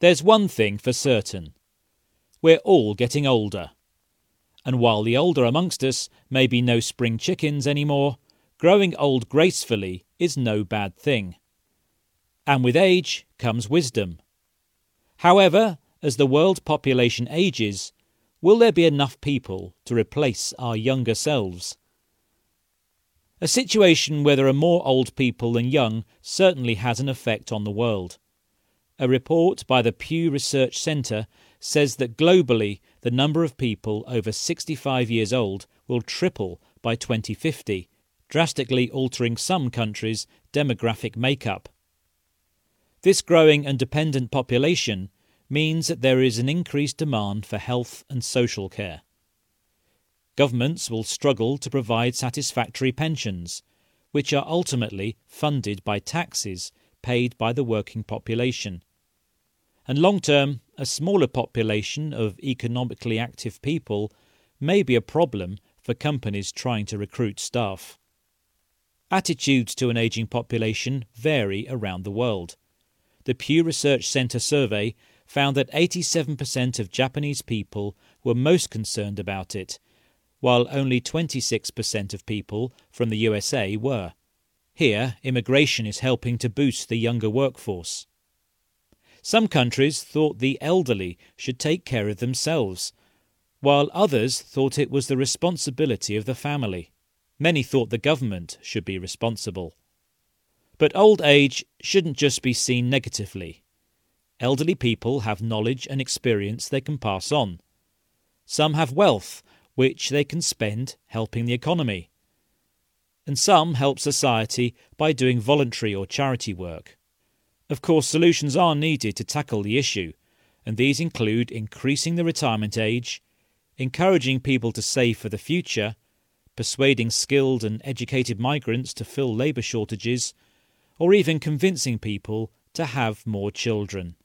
There's one thing for certain we're all getting older. And while the older amongst us may be no spring chickens anymore, growing old gracefully is no bad thing. And with age comes wisdom. However, as the world population ages, will there be enough people to replace our younger selves? A situation where there are more old people than young certainly has an effect on the world. A report by the Pew Research Centre says that globally the number of people over 65 years old will triple by 2050, drastically altering some countries' demographic makeup. This growing and dependent population means that there is an increased demand for health and social care. Governments will struggle to provide satisfactory pensions, which are ultimately funded by taxes paid by the working population. And long term, a smaller population of economically active people may be a problem for companies trying to recruit staff. Attitudes to an aging population vary around the world. The Pew Research Center survey found that 87% of Japanese people were most concerned about it, while only 26% of people from the USA were. Here, immigration is helping to boost the younger workforce. Some countries thought the elderly should take care of themselves, while others thought it was the responsibility of the family. Many thought the government should be responsible. But old age shouldn't just be seen negatively. Elderly people have knowledge and experience they can pass on. Some have wealth, which they can spend helping the economy. And some help society by doing voluntary or charity work. Of course, solutions are needed to tackle the issue, and these include increasing the retirement age, encouraging people to save for the future, persuading skilled and educated migrants to fill labour shortages, or even convincing people to have more children.